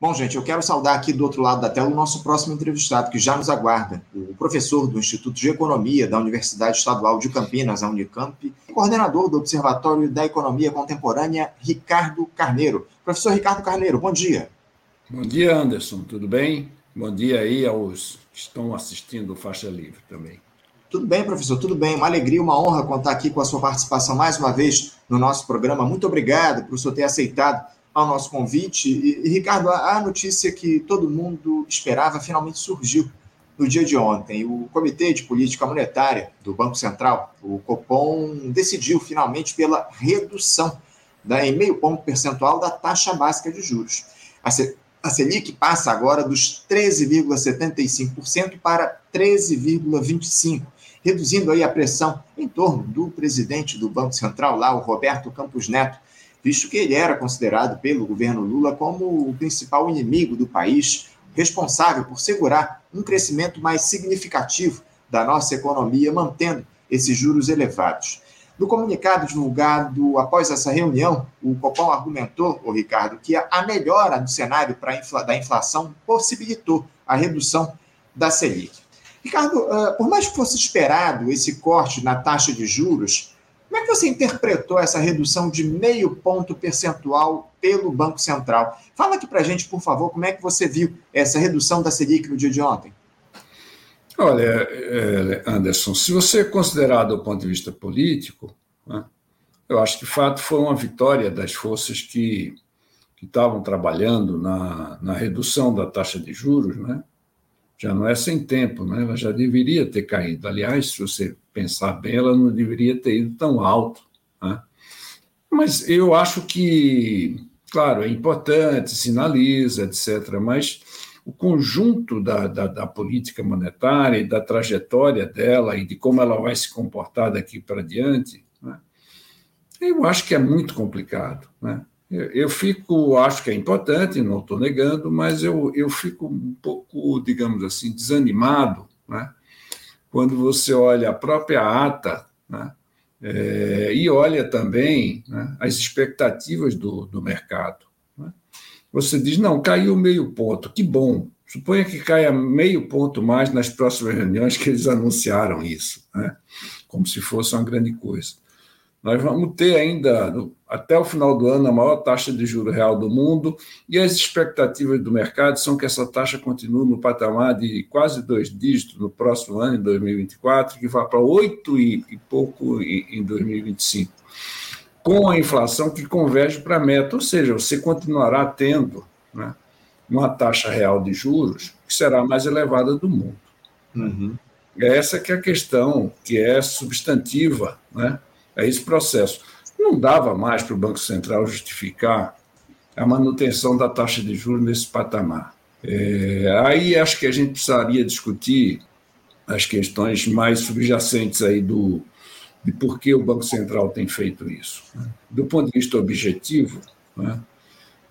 Bom, gente, eu quero saudar aqui do outro lado da tela o nosso próximo entrevistado, que já nos aguarda, o professor do Instituto de Economia da Universidade Estadual de Campinas, a Unicamp, e coordenador do Observatório da Economia Contemporânea, Ricardo Carneiro. Professor Ricardo Carneiro, bom dia. Bom dia, Anderson, tudo bem? Bom dia aí aos que estão assistindo o Faixa Livre também. Tudo bem, professor, tudo bem. Uma alegria, uma honra contar aqui com a sua participação mais uma vez no nosso programa. Muito obrigado por o senhor ter aceitado ao nosso convite. E, e, Ricardo, a notícia que todo mundo esperava finalmente surgiu no dia de ontem. O Comitê de Política Monetária do Banco Central, o Copom, decidiu finalmente pela redução da, em meio ponto percentual da taxa básica de juros. A, a Selic passa agora dos 13,75% para 13,25%, reduzindo aí a pressão em torno do presidente do Banco Central, lá, o Roberto Campos Neto, visto que ele era considerado pelo governo Lula como o principal inimigo do país, responsável por segurar um crescimento mais significativo da nossa economia, mantendo esses juros elevados. No comunicado divulgado após essa reunião, o Copom argumentou, o Ricardo, que a melhora do cenário infla, da inflação possibilitou a redução da Selic. Ricardo, uh, por mais que fosse esperado esse corte na taxa de juros, como é que você interpretou essa redução de meio ponto percentual pelo Banco Central? Fala aqui para a gente, por favor, como é que você viu essa redução da Selic no dia de ontem? Olha, é, Anderson, se você considerar do ponto de vista político, né, eu acho que de fato foi uma vitória das forças que, que estavam trabalhando na, na redução da taxa de juros, né? Já não é sem tempo, né? ela já deveria ter caído. Aliás, se você pensar bem, ela não deveria ter ido tão alto. Né? Mas eu acho que, claro, é importante, sinaliza, etc., mas o conjunto da, da, da, política monetária e da trajetória dela e de como ela vai se comportar daqui para diante, né? eu acho que é muito complicado. Né? Eu fico, acho que é importante, não estou negando, mas eu, eu fico um pouco, digamos assim, desanimado né? quando você olha a própria ata né? É, e olha também né, as expectativas do, do mercado. Né? Você diz, não, caiu meio ponto, que bom. Suponha que caia meio ponto mais nas próximas reuniões que eles anunciaram isso, né? como se fosse uma grande coisa. Nós vamos ter ainda, até o final do ano, a maior taxa de juro real do mundo, e as expectativas do mercado são que essa taxa continue no patamar de quase dois dígitos no próximo ano, em 2024, que vá para oito e, e pouco em 2025, com a inflação que converge para a meta, ou seja, você continuará tendo né, uma taxa real de juros que será mais elevada do mundo. Uhum. Essa que é a questão que é substantiva, né? A esse processo. Não dava mais para o Banco Central justificar a manutenção da taxa de juros nesse patamar. É, aí acho que a gente precisaria discutir as questões mais subjacentes aí do de por que o Banco Central tem feito isso. Né? Do ponto de vista objetivo, né?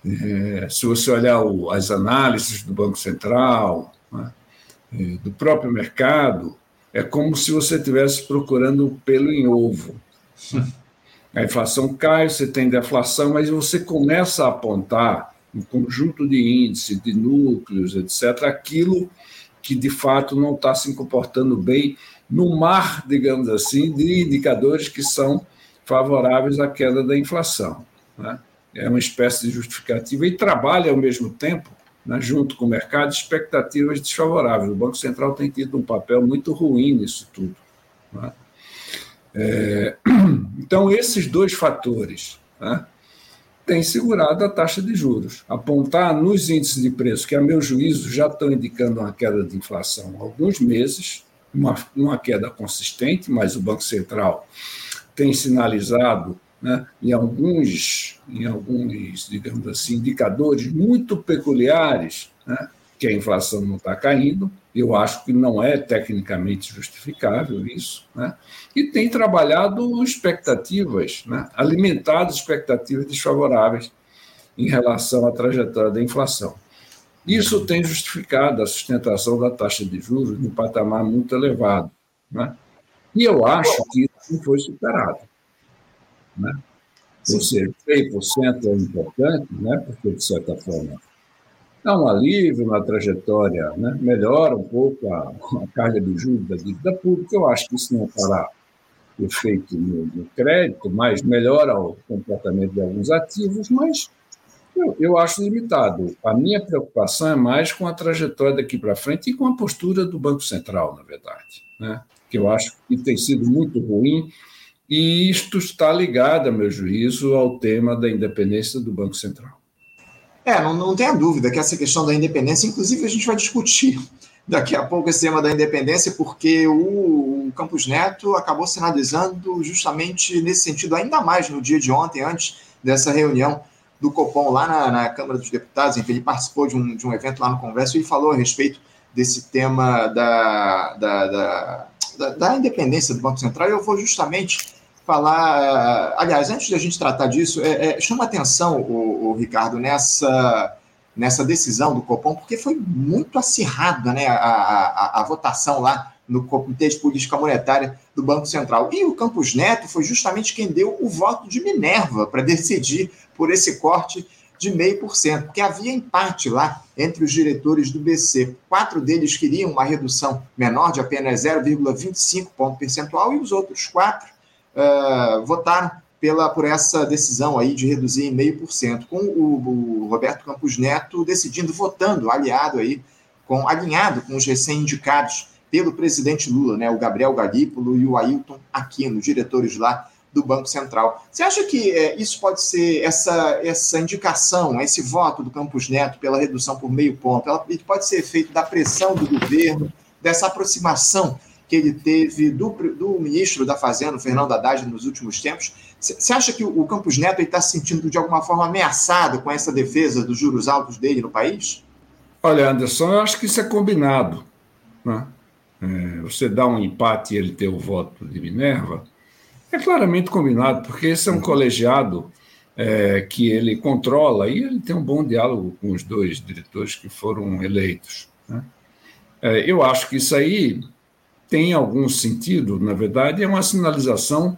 é, se você olhar o, as análises do Banco Central, né? é, do próprio mercado, é como se você estivesse procurando pelo em ovo. A inflação cai, você tem deflação, mas você começa a apontar um conjunto de índices, de núcleos, etc., aquilo que de fato não está se comportando bem no mar, digamos assim, de indicadores que são favoráveis à queda da inflação. Né? É uma espécie de justificativa e trabalha ao mesmo tempo, né, junto com o mercado, expectativas desfavoráveis. O Banco Central tem tido um papel muito ruim nisso tudo. Né? É, então, esses dois fatores né, têm segurado a taxa de juros. Apontar nos índices de preço, que a meu juízo já estão indicando uma queda de inflação há alguns meses, uma, uma queda consistente, mas o Banco Central tem sinalizado né, em alguns, em alguns, digamos assim, indicadores muito peculiares, né, que a inflação não está caindo, eu acho que não é tecnicamente justificável isso, né? e tem trabalhado expectativas, né? alimentado expectativas desfavoráveis em relação à trajetória da inflação. Isso tem justificado a sustentação da taxa de juros num patamar muito elevado. Né? E eu acho que isso não foi superado. Né? Ou seja, 3% é importante, né? porque, de certa forma, dá um alívio na trajetória, né? melhora um pouco a, a, carga de juros da dívida pública. Eu acho que isso não fará efeito no, no crédito, mas melhora o comportamento de alguns ativos, mas eu, eu acho limitado. A minha preocupação é mais com a trajetória daqui para frente e com a postura do Banco Central, na verdade, né? que eu acho que tem sido muito ruim e isto está ligado, a meu juízo, ao tema da independência do Banco Central. É, não, não tenha dúvida que essa questão da independência, inclusive a gente vai discutir daqui a pouco esse tema da independência, porque o, Campos Neto acabou sinalizando justamente nesse sentido, ainda mais no dia de ontem, antes dessa reunião do Copom lá na, na Câmara dos Deputados, enfim, ele participou de um, de um evento lá no Congresso e falou a respeito desse tema da, da, da, da, da independência do Banco Central. E eu vou justamente falar. Aliás, antes de a gente tratar disso, é, é, chama atenção, o, o, Ricardo, nessa, nessa decisão do Copom, porque foi muito acirrada né, a, a, a, votação lá no Comitê de Política Monetária do Banco Central. E o Campos Neto foi justamente quem deu o voto de Minerva para decidir por esse corte de 0,5%, porque havia empate lá entre os diretores do BC. Quatro deles queriam uma redução menor de apenas 0,25 ponto percentual e os outros quatro uh, votaram pela, por essa decisão aí de reduzir em meio por cento, com o, o, Roberto Campos Neto decidindo, votando, aliado aí, com, alinhado com os recém-indicados pelo presidente Lula, né, o Gabriel Galípolo e o Ailton Aquino, diretores lá do Banco Central. Você acha que é, isso pode ser, essa, essa indicação, esse voto do Campos Neto pela redução por meio ponto, ela pode ser feito da pressão do governo, dessa aproximação que ele teve do, do ministro da Fazenda, Fernando Haddad, nos últimos tempos. Você acha que o Campos Neto está se sentindo de alguma forma ameaçado com essa defesa dos juros altos dele no país? Olha, Anderson, eu acho que isso é combinado. Né? É, você dá um empate e ele ter o voto de Minerva, é claramente combinado, porque esse é um colegiado é, que ele controla e ele tem um bom diálogo com os dois diretores que foram eleitos. Né? É, eu acho que isso aí tem algum sentido, na verdade, é uma sinalização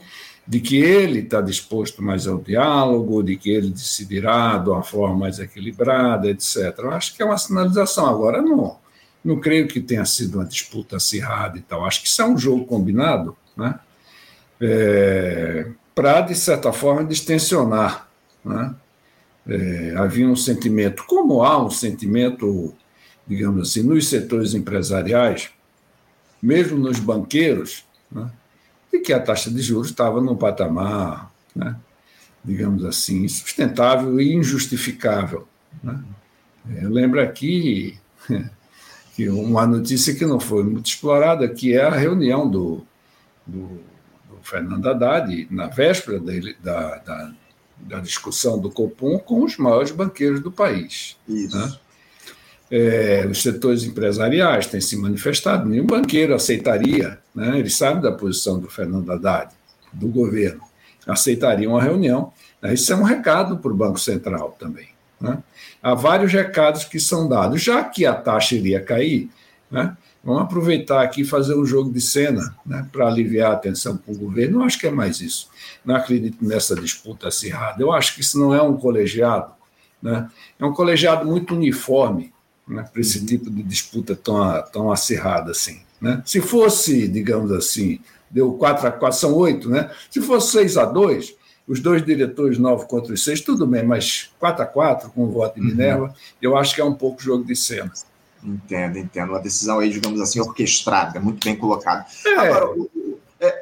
de que ele está disposto mais ao diálogo, de que ele decidirá de uma forma mais equilibrada, etc. Eu acho que é uma sinalização. Agora, não, não creio que tenha sido uma disputa acirrada e tal. Acho que isso é um jogo combinado, né? É, para, de certa forma, distensionar. Né? É, havia um sentimento, como há um sentimento, digamos assim, nos setores empresariais, mesmo nos banqueiros, né, de que a taxa de juros estava num patamar, né, digamos assim, insustentável e injustificável. Né. Eu lembro aqui que uma notícia que não foi muito explorada, que é a reunião do, do, do Fernando Haddad, na véspera da, da, da, discussão do Copom, com os maiores banqueiros do país. Isso. É, os setores empresariais têm se manifestado, nenhum banqueiro aceitaria, né, ele sabe da posição do Fernando Haddad, do governo, aceitaria uma reunião. Né, isso é um recado para o Banco Central também. Né? Há vários recados que são dados. Já que a taxa iria cair, né, vamos aproveitar aqui e fazer um jogo de cena né, para aliviar a atenção para o governo. Eu acho que é mais isso. Não acredito nessa disputa acirrada. Eu acho que isso não é um colegiado. Né? É um colegiado muito uniforme né, para esse tipo de disputa tão, tão acirrada assim. Né? Se fosse, digamos assim, deu 4 a 4, são 8, né? Se fosse 6 a 2, os dois diretores 9 contra os 6, tudo bem, mas 4 a 4 com o voto de uhum. Minerva, uhum. eu acho que é um pouco jogo de cena. Entendo, entendo. Uma decisão aí, digamos assim, orquestrada, muito bem colocada. É. Agora,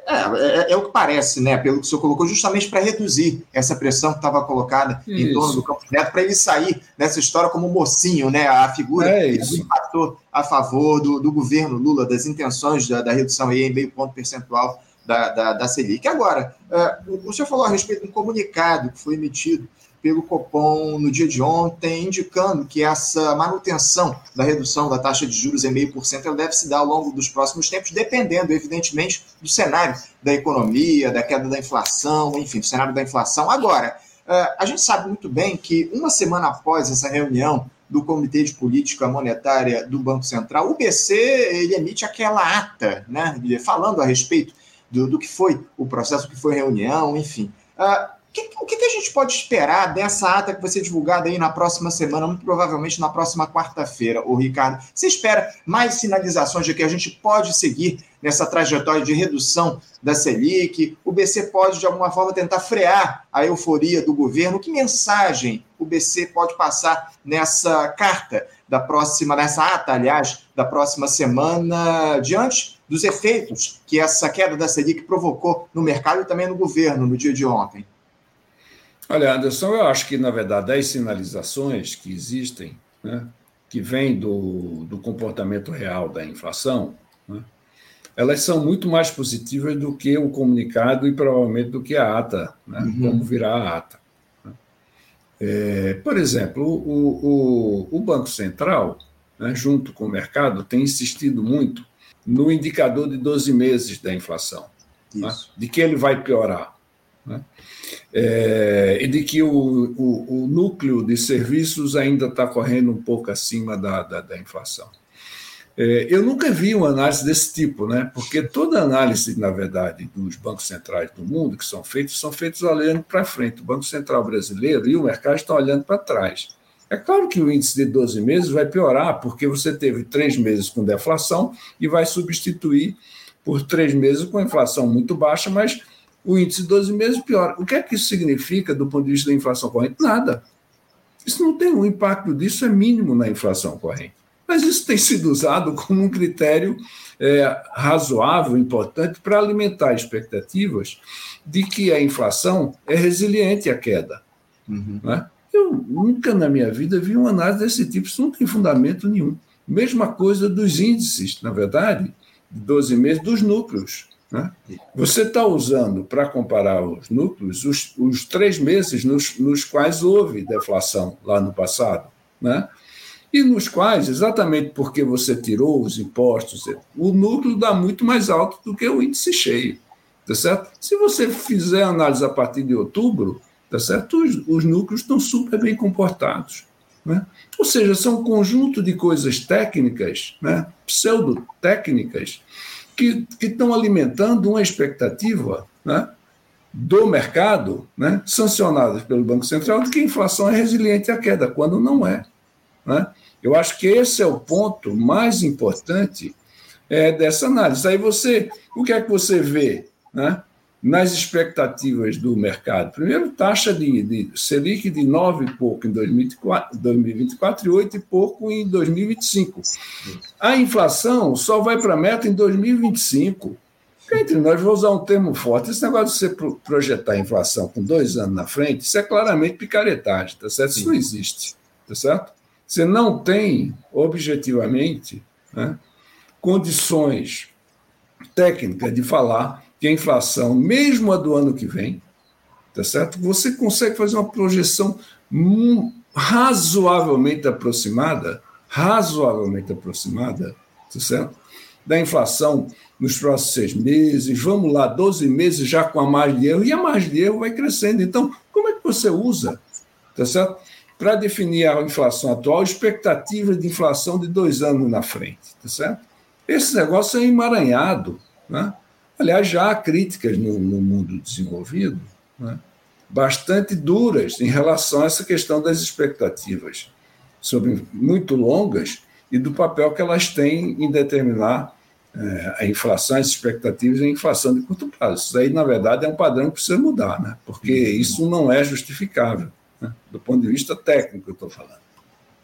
é, é, é, o que parece, né? Pelo que o senhor colocou, justamente para reduzir essa pressão que estava colocada isso. em torno do Campos Neto, para ele sair dessa história como mocinho, né? A figura é que impactou a favor do, do governo Lula, das intenções da, da redução aí em meio ponto percentual da, da, da Selic. Agora, uh, o senhor falou a respeito de um comunicado que foi emitido pelo Copom no dia de ontem, indicando que essa manutenção da redução da taxa de juros em meio por cento deve se dar ao longo dos próximos tempos, dependendo, evidentemente, do cenário da economia, da queda da inflação, enfim, do cenário da inflação. Agora, eh, a gente sabe muito bem que uma semana após essa reunião do Comitê de Política Monetária do Banco Central, o BC ele emite aquela ata, né, falando a respeito do, do que foi o processo, do que foi a reunião, enfim. Uh, que, o que, a gente pode esperar dessa ata que vai ser divulgada aí na próxima semana, muito provavelmente na próxima quarta-feira, o Ricardo? Você espera mais sinalizações de que a gente pode seguir nessa trajetória de redução da Selic? O BC pode, de alguma forma, tentar frear a euforia do governo? Que mensagem o BC pode passar nessa carta da próxima, nessa ata, aliás, da próxima semana, diante dos efeitos que essa queda da Selic provocou no mercado e também no governo no dia de ontem? Olha, Anderson, eu acho que, na verdade, as sinalizações que existem, né, que vêm do, do comportamento real da inflação, né, elas são muito mais positivas do que o comunicado e provavelmente do que a ata, né, uhum. como virá a ata. Né. É, por exemplo, o, o, o Banco Central, né, junto com o mercado, tem insistido muito no indicador de 12 meses da inflação, né, de que ele vai piorar. Né? É, e de que o, o, o, núcleo de serviços ainda está correndo um pouco acima da, da, da inflação. É, eu nunca vi uma análise desse tipo, né? porque toda análise, na verdade, dos bancos centrais do mundo que são feitos, são feitos olhando para frente. O Banco Central brasileiro e o mercado estão olhando para trás. É claro que o índice de 12 meses vai piorar, porque você teve três meses com deflação e vai substituir por três meses com inflação muito baixa, mas o índice de 12 meses piora. O que é que isso significa do ponto de vista da inflação corrente? Nada. Isso não tem um impacto disso, é mínimo na inflação corrente. Mas isso tem sido usado como um critério é, razoável, importante, para alimentar expectativas de que a inflação é resiliente à queda. Uhum. Né? Eu nunca na minha vida vi uma análise desse tipo, isso não tem fundamento nenhum. Mesma coisa dos índices, na verdade, de 12 meses, dos núcleos. Né? Você está usando, para comparar os núcleos, os, os três meses nos, nos, quais houve deflação lá no passado, né? e nos quais, exatamente porque você tirou os impostos, o núcleo dá muito mais alto do que o índice cheio. Tá certo? Se você fizer análise a partir de outubro, tá certo? Os, os núcleos estão super bem comportados. Né? Ou seja, são um conjunto de coisas técnicas, né? pseudo-técnicas, que, que estão alimentando uma expectativa né, do mercado, né, sancionadas pelo Banco Central, de que a inflação é resiliente à queda, quando não é. Né? Eu acho que esse é o ponto mais importante é, dessa análise. Aí você, o que é que você vê? Né? Nas expectativas do mercado. Primeiro, taxa de, de Selic de 9 e pouco em 2024, 2024 e 8 e pouco em 2025. A inflação só vai para a meta em 2025. Entre nós, vou usar um termo forte. Esse negócio de você projetar a inflação com dois anos na frente, isso é claramente picaretagem, tá certo? Isso não existe, tá certo? Você não tem, objetivamente, né, condições técnicas de falar que a inflação, mesmo a do ano que vem, tá certo? Você consegue fazer uma projeção razoavelmente aproximada, razoavelmente aproximada, tá certo? Da inflação nos próximos seis meses, vamos lá, 12 meses já com a margem de erro, e a margem de erro vai crescendo. Então, como é que você usa, tá certo? Para definir a inflação atual, expectativa de inflação de dois anos na frente, tá certo? Esse negócio é emaranhado, né? Aliás, já há críticas no, no mundo desenvolvido né, bastante duras em relação a essa questão das expectativas, sobre muito longas, e do papel que elas têm em determinar é, a inflação, as expectativas e a inflação de curto prazo. Isso aí, na verdade, é um padrão que precisa mudar, né? porque isso não é justificável, né? do ponto de vista técnico, eu estou falando.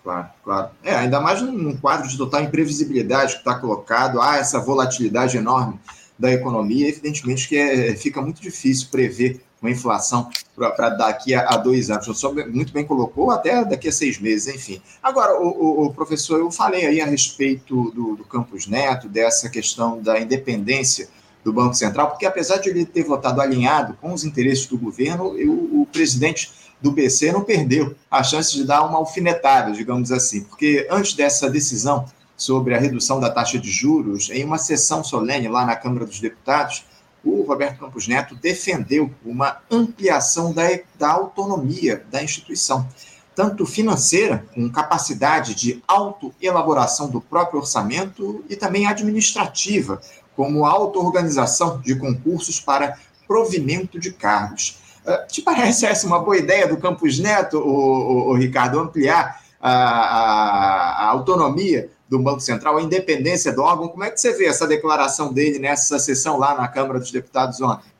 Claro, claro. É, ainda mais num quadro de total imprevisibilidade que está colocado, há essa volatilidade enorme da economia, evidentemente que é, fica muito difícil prever uma inflação para daqui a, a, dois anos. O senhor muito bem colocou, até daqui a seis meses, enfim. Agora, o, o, o professor, eu falei aí a respeito do, do Campos Neto, dessa questão da independência do Banco Central, porque apesar de ele ter votado alinhado com os interesses do governo, eu, o presidente do BC não perdeu a chance de dar uma alfinetada, digamos assim, porque antes dessa decisão sobre a redução da taxa de juros, em uma sessão solene lá na Câmara dos Deputados, o Roberto Campos Neto defendeu uma ampliação da, da autonomia da instituição, tanto financeira, com capacidade de autoelaboração do próprio orçamento, e também administrativa, como auto-organização de concursos para provimento de cargos. Uh, te parece essa uma boa ideia do Campos Neto, o Ricardo, ampliar a, a, a, autonomia do Banco Central, a independência do órgão? Como é que você vê essa declaração dele nessa sessão lá na Câmara dos Deputados ontem?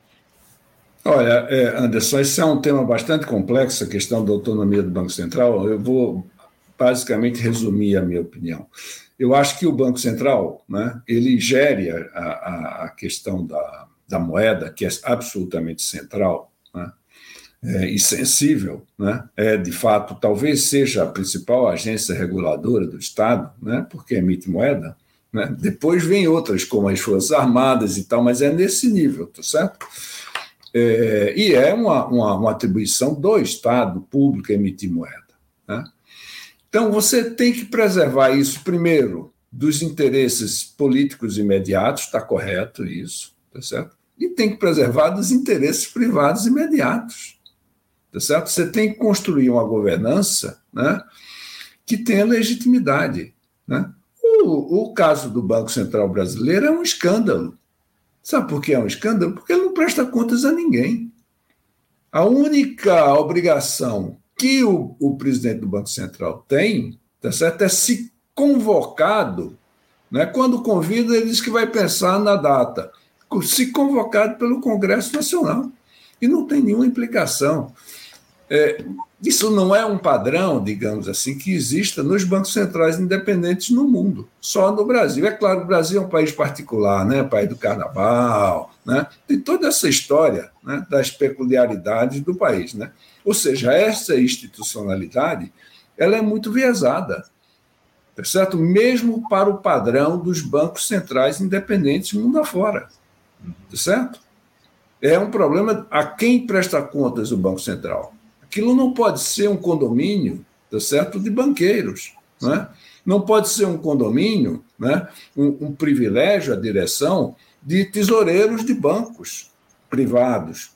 Olha, é, Anderson, esse é um tema bastante complexo, a questão da autonomia do Banco Central. Eu vou basicamente resumir a minha opinião. Eu acho que o Banco Central, né, ele gere a, a, a questão da, da moeda, que é absolutamente central, é, e sensível, né, é de fato, talvez seja a principal agência reguladora do Estado, né, porque emite moeda. Né, depois vem outras, como as Forças Armadas e tal, mas é nesse nível, tá certo? É, e é uma, uma, uma, atribuição do Estado público emitir moeda. Né? Então, você tem que preservar isso, primeiro, dos interesses políticos imediatos, está correto isso, tá certo? E tem que preservar dos interesses privados imediatos, tá certo? Você tem que construir uma governança né, que tenha legitimidade. Né? O, o caso do Banco Central Brasileiro é um escândalo. Sabe por que é um escândalo? Porque ele não presta contas a ninguém. A única obrigação que o, o presidente do Banco Central tem, tá certo, é se convocado. Né? Quando convida, ele diz que vai pensar na data. Se convocado pelo Congresso Nacional. E não tem nenhuma implicação. É, isso não é um padrão, digamos assim, que exista nos bancos centrais independentes no mundo, só no Brasil. É claro, o Brasil é um país particular, né? país do carnaval, né? tem toda essa história né? das peculiaridades do país. Né? Ou seja, essa institucionalidade ela é muito viesada, tá certo? mesmo para o padrão dos bancos centrais independentes mundo afora. Tá certo? É um problema a quem presta contas o Banco Central Aquilo não pode ser um condomínio, tá certo, de banqueiros, né? Não pode ser um condomínio, né? Um, um privilégio a direção de tesoureiros de bancos privados,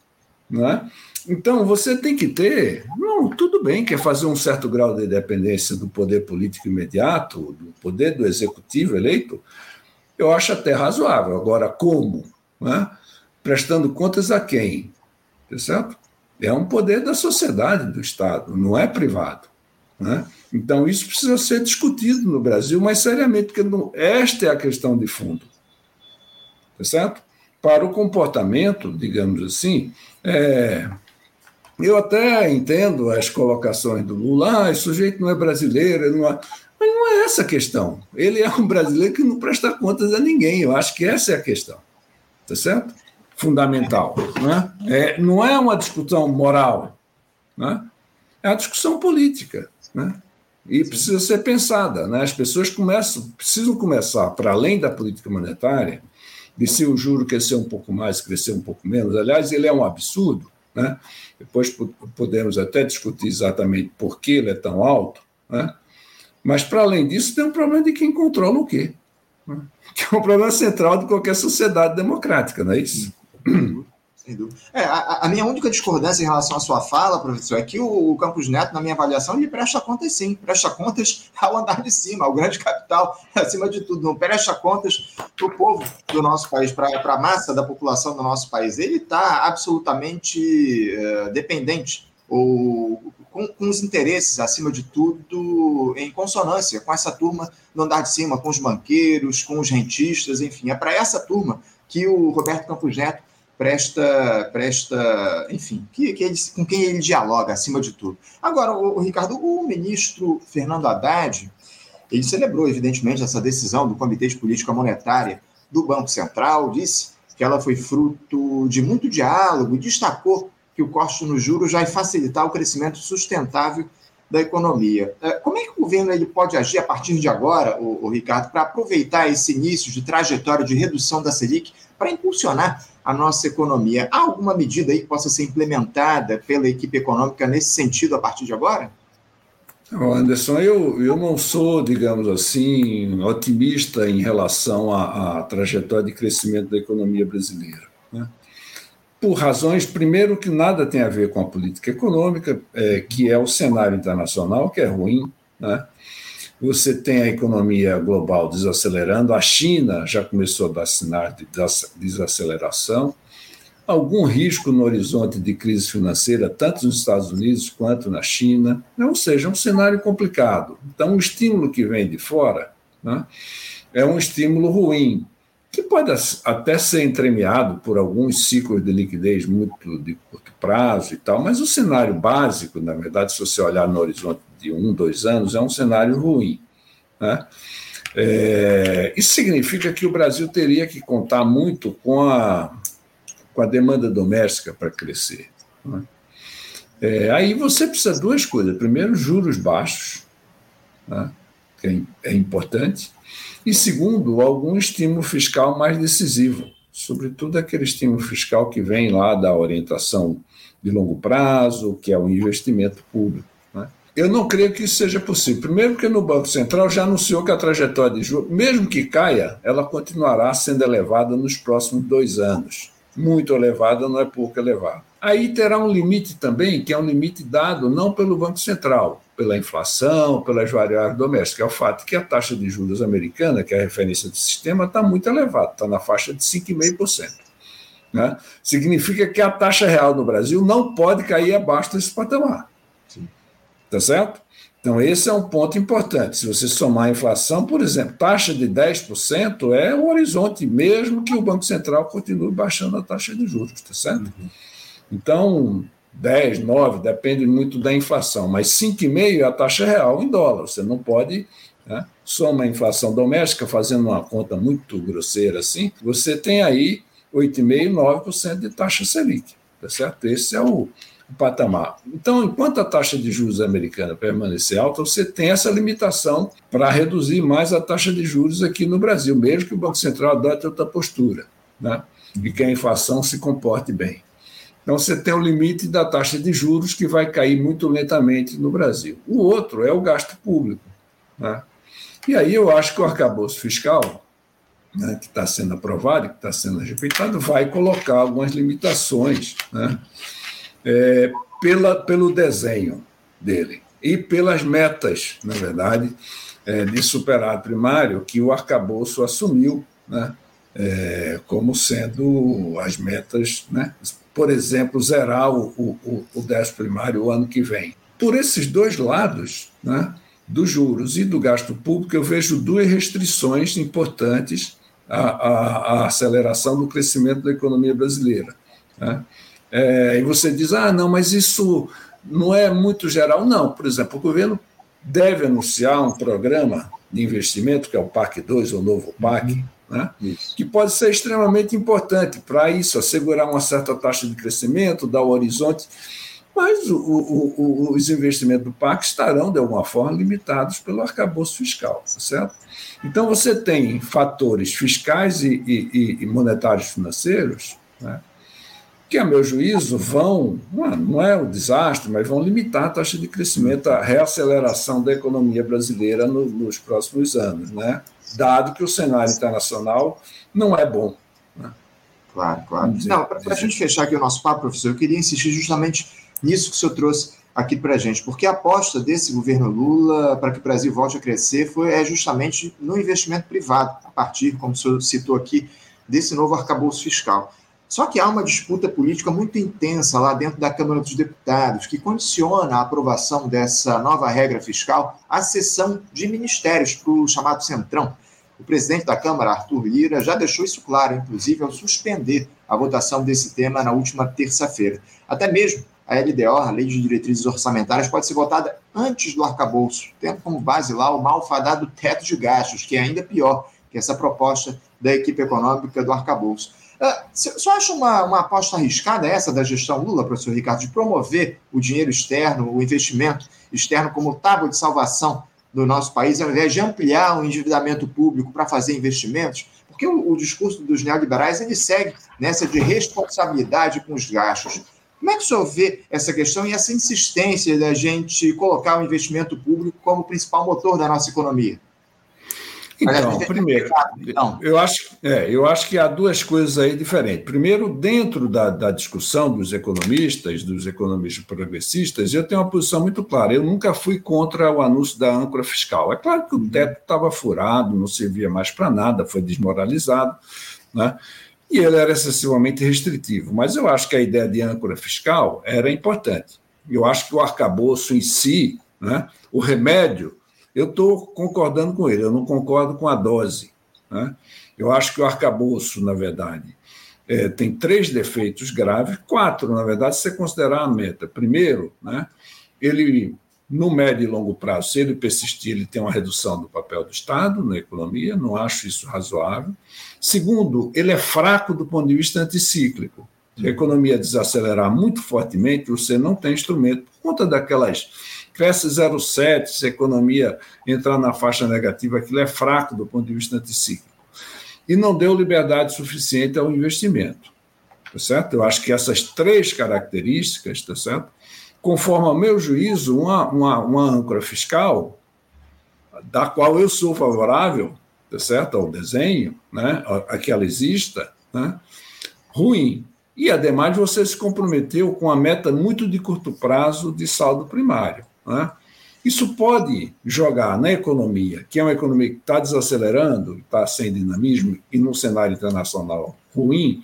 né? Então você tem que ter, não, tudo bem, quer fazer um certo grau de independência do poder político imediato, do poder do executivo eleito, eu acho até razoável. Agora, como? Né? Prestando contas a quem? Tá certo? É um poder da sociedade, do Estado, não é privado. Né? Então, isso precisa ser discutido no Brasil mais seriamente, porque não, esta é a questão de fundo. Tá certo? Para o comportamento, digamos assim, é, eu até entendo as colocações do Lula, ah, esse sujeito não é brasileiro, não é... mas não é essa a questão. Ele é um brasileiro que não presta contas a ninguém. Eu acho que essa é a questão. Tá certo? Fundamental. Né? É, não é uma discussão moral, né? é uma discussão política. Né? E precisa ser pensada. Né? As pessoas começam, precisam começar, para além da política monetária, de se o juro crescer um pouco mais, crescer um pouco menos. Aliás, ele é um absurdo. Né? Depois podemos até discutir exatamente por que ele é tão alto. Né? Mas, para além disso, tem um problema de quem controla o quê? Né? Que é um problema central de qualquer sociedade democrática, não é isso? Sem dúvida. É, a, a, minha única discordância em relação à sua fala, professor, é que o, o Campos Neto, na minha avaliação, ele presta contas sim, presta contas ao andar de cima, ao grande capital, acima de tudo, não presta contas para o povo do nosso país, para a massa da população do nosso país. Ele está absolutamente uh, dependente ou com, com, os interesses, acima de tudo, em consonância com essa turma do andar de cima, com os banqueiros, com os rentistas, enfim. É para essa turma que o Roberto Campos Neto presta, presta enfim, que, que ele, com quem ele dialoga, acima de tudo. Agora, o, o, Ricardo, o ministro Fernando Haddad, ele celebrou, evidentemente, essa decisão do Comitê de Política Monetária do Banco Central, disse que ela foi fruto de muito diálogo e destacou que o corte nos juros vai facilitar o crescimento sustentável da economia. É, como é que o governo ele pode agir a partir de agora, o, o Ricardo, para aproveitar esse início de trajetória de redução da Selic para impulsionar a nossa economia. Há alguma medida aí que possa ser implementada pela equipe econômica nesse sentido a partir de agora? Anderson, eu, eu não sou, digamos assim, otimista em relação à, à trajetória de crescimento da economia brasileira. Né? Por razões, primeiro, que nada tem a ver com a política econômica, é, que é o cenário internacional, que é ruim. Né? Você tem a economia global desacelerando, a China já começou a dar sinais de desaceleração, algum risco no horizonte de crise financeira, tanto nos Estados Unidos quanto na China. Ou seja, é um cenário complicado. Então, o estímulo que vem de fora né, é um estímulo ruim, que pode até ser entremeado por alguns ciclos de liquidez muito de curto prazo e tal, mas o cenário básico, na verdade, se você olhar no horizonte de um, dois anos, é um cenário ruim. Né? É, isso significa que o Brasil teria que contar muito com a, com a demanda doméstica para crescer. Né? É, aí você precisa de duas coisas. Primeiro, juros baixos, né? que é, é importante, e segundo, algum estímulo fiscal mais decisivo, sobretudo aquele estímulo fiscal que vem lá da orientação de longo prazo, que é o investimento público. Eu não creio que isso seja possível. Primeiro, porque no Banco Central já anunciou que a trajetória de juros, mesmo que caia, ela continuará sendo elevada nos próximos dois anos. Muito elevada, não é pouco elevada. Aí terá um limite também, que é um limite dado não pelo Banco Central, pela inflação, pelas variáveis domésticas. É o fato que a taxa de juros americana, que é a referência do sistema, está muito elevada, está na faixa de 5,5%. Né? Significa que a taxa real no Brasil não pode cair abaixo desse patamar. Tá certo? Então, esse é um ponto importante. Se você somar a inflação, por exemplo, taxa de 10% é o horizonte, mesmo que o Banco Central continue baixando a taxa de juros, tá certo? Uhum. Então, 10, 9, depende muito da inflação, mas 5,5% é a taxa real em dólar. Você não pode né, a inflação doméstica, fazendo uma conta muito grosseira assim, você tem aí 8,5%, 9% de taxa Selic, tá certo? Esse é o, o patamar. Então, enquanto a taxa de juros americana permanecer alta, você tem essa limitação para reduzir mais a taxa de juros aqui no Brasil, mesmo que o Banco Central adote outra postura, né? e que a inflação se comporte bem. Então, você tem o limite da taxa de juros que vai cair muito lentamente no Brasil. O outro é o gasto público. Né? E aí eu acho que o arcabouço fiscal, né, que está sendo aprovado, que está sendo respeitado, vai colocar algumas limitações. Né? é, pela, pelo desenho dele e pelas metas, na verdade, é, de superar primário que o arcabouço assumiu né, é, como sendo as metas, né, por exemplo, zerar o, o, o 10 primário o ano que vem. Por esses dois lados, né, dos juros e do gasto público, eu vejo duas restrições importantes à, à, à aceleração do crescimento da economia brasileira. Né? É, e você diz, ah, não, mas isso não é muito geral. Não, por exemplo, o governo deve anunciar um programa de investimento, que é o PAC 2, o novo PAC. Né? que pode ser extremamente importante para isso, assegurar uma certa taxa de crescimento, dar o horizonte. Mas o, o, o, os investimentos do PAC estarão, de alguma forma, limitados pelo arcabouço fiscal, tá certo? Então, você tem fatores fiscais e, e, e monetários financeiros né, que, a meu juízo, vão, não é um desastre, mas vão limitar a taxa de crescimento, a reaceleração da economia brasileira no, nos próximos anos, né? Dado que o cenário internacional não é bom. Né? Claro, claro. Não, para a gente fechar aqui o nosso papo, professor, eu queria insistir justamente nisso que o senhor trouxe aqui para a gente, porque a aposta desse governo Lula para que o Brasil volte a crescer foi é justamente no investimento privado, a partir, como o senhor citou aqui, desse novo arcabouço fiscal. Só que há uma disputa política muito intensa lá dentro da Câmara dos Deputados, que condiciona a aprovação dessa nova regra fiscal à cessão de ministérios para o chamado Centrão. O presidente da Câmara, Arthur Lira, já deixou isso claro, inclusive, ao suspender a votação desse tema na última terça-feira. Até mesmo a LDO, a Lei de Diretrizes Orçamentárias, pode ser votada antes do arcabouço, tendo como base lá o malfadado teto de gastos, que é ainda pior que essa proposta da equipe econômica do arcabouço. Uh, você acha uma, uma aposta arriscada essa da gestão Lula, professor Ricardo, de promover o dinheiro externo, o investimento externo como tábua de salvação do nosso país, ao invés de ampliar o endividamento público para fazer investimentos? Porque o, o, discurso dos neoliberais ele segue nessa de responsabilidade com os gastos. Como é que o senhor vê essa questão e essa insistência da gente colocar o investimento público como principal motor da nossa economia? Então, primeiro. Eu, acho, é, eu acho que há duas coisas aí diferentes. Primeiro, dentro da, da discussão dos economistas, dos economistas progressistas, eu tenho uma posição muito clara. Eu nunca fui contra o anúncio da âncora fiscal. É claro que o uhum. teto estava furado, não servia mais para nada, foi desmoralizado. Né? e ele era excessivamente restritivo. Mas eu acho que a ideia de âncora fiscal era importante. Eu acho que o arcabouço em si, né, o remédio, eu estou concordando com ele, eu não concordo com a dose. Né? Eu acho que o arcabouço, na verdade, é, tem três defeitos graves, quatro, na verdade, se você considerar a meta. Primeiro, né, ele, no médio e longo prazo, se ele persistir, ele tem uma redução do papel do Estado na economia, não acho isso razoável. Segundo, ele é fraco do ponto de vista anticíclico. Se a economia desacelerar muito fortemente, você não tem instrumento, por conta daquelas cresce 0,7, se a economia entrar na faixa negativa, aquilo é fraco do ponto de vista anticíclico. E não deu liberdade suficiente ao investimento. Tá certo? Eu acho que essas três características, tá certo? Conforme ao meu juízo, uma, uma, uma âncora fiscal, da qual eu sou favorável, tá certo? Ao desenho, né? a que ela exista, né? ruim. E, ademais, você se comprometeu com a meta muito de curto prazo de saldo primário. Né? Isso pode jogar na economia, que é uma economia que está desacelerando, está sem dinamismo e num cenário internacional ruim,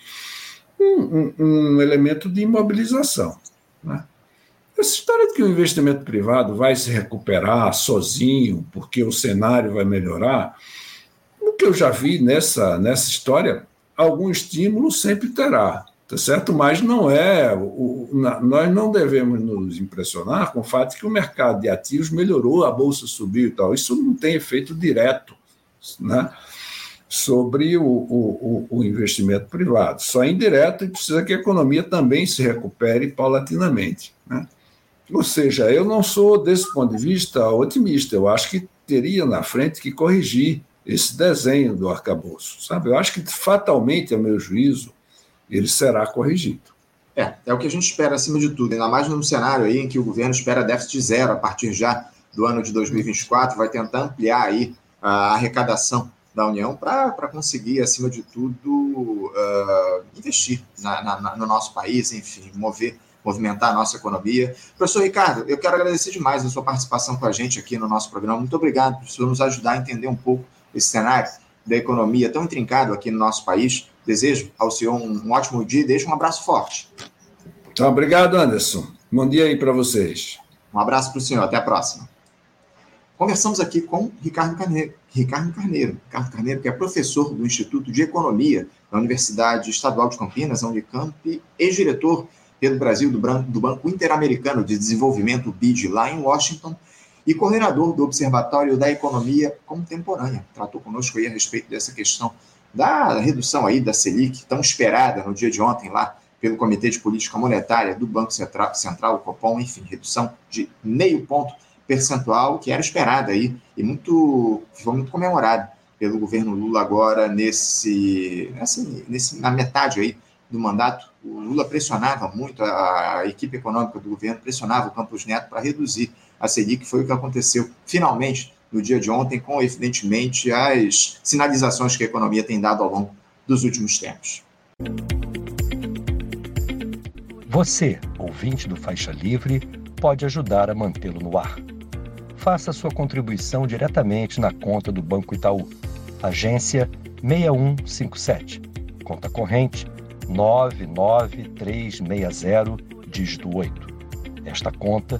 um, um, um elemento de imobilização. Né? Essa história de que o investimento privado vai se recuperar sozinho, porque o cenário vai melhorar, o que eu já vi nessa, nessa história, algum estímulo sempre terá, tá certo? Mas não é. O, nós não devemos nos impressionar com o fato de que o mercado de ativos melhorou, a bolsa subiu e tal. Isso não tem efeito direto né, sobre o, o, o investimento privado, só indireto e precisa que a economia também se recupere paulatinamente. Né? Ou seja, eu não sou, desse ponto de vista, otimista. Eu acho que teria na frente que corrigir esse desenho do arcabouço. Sabe? Eu acho que fatalmente, a meu juízo, ele será corrigido. É, é o que a gente espera acima de tudo, ainda mais num cenário aí em que o governo espera déficit zero a partir já do ano de 2024, vai tentar ampliar aí a arrecadação da União para conseguir, acima de tudo, uh, investir na, na, no nosso país, enfim, mover movimentar a nossa economia. Professor Ricardo, eu quero agradecer demais a sua participação com a gente aqui no nosso programa. Muito obrigado por nos ajudar a entender um pouco esse cenário da economia tão intrincado aqui no nosso país. Desejo ao senhor um, um ótimo dia e deixo um abraço forte. Então, obrigado, Anderson. Bom dia aí para vocês. Um abraço para o senhor. Até a próxima. Conversamos aqui com Ricardo Carneiro, Ricardo Carneiro, Ricardo Carneiro, que é professor do Instituto de Economia da Universidade Estadual de Campinas, a Unicamp, e diretor pelo Brasil do, do Banco Interamericano de Desenvolvimento, BID, lá em Washington, e coordenador do Observatório da Economia Contemporânea. Tratou conosco aí a respeito dessa questão da redução aí da Selic, tão esperada no dia de ontem lá pelo Comitê de Política Monetária do Banco Central, Central o Copom, enfim, redução de meio ponto percentual, que era esperada aí, e muito, foi muito comemorado pelo governo Lula agora nesse, assim, nesse na metade aí do mandato, o Lula pressionava muito, a, a equipe econômica do governo pressionava o Campos Neto para reduzir a Selic, foi o que aconteceu finalmente no dia de ontem, com evidentemente as sinalizações que a economia tem dado ao longo dos últimos tempos. Você, ouvinte do Faixa Livre, pode ajudar a mantê-lo no ar. Faça sua contribuição diretamente na conta do Banco Itaú, agência 6157, conta corrente 99360, dígito 8. Esta conta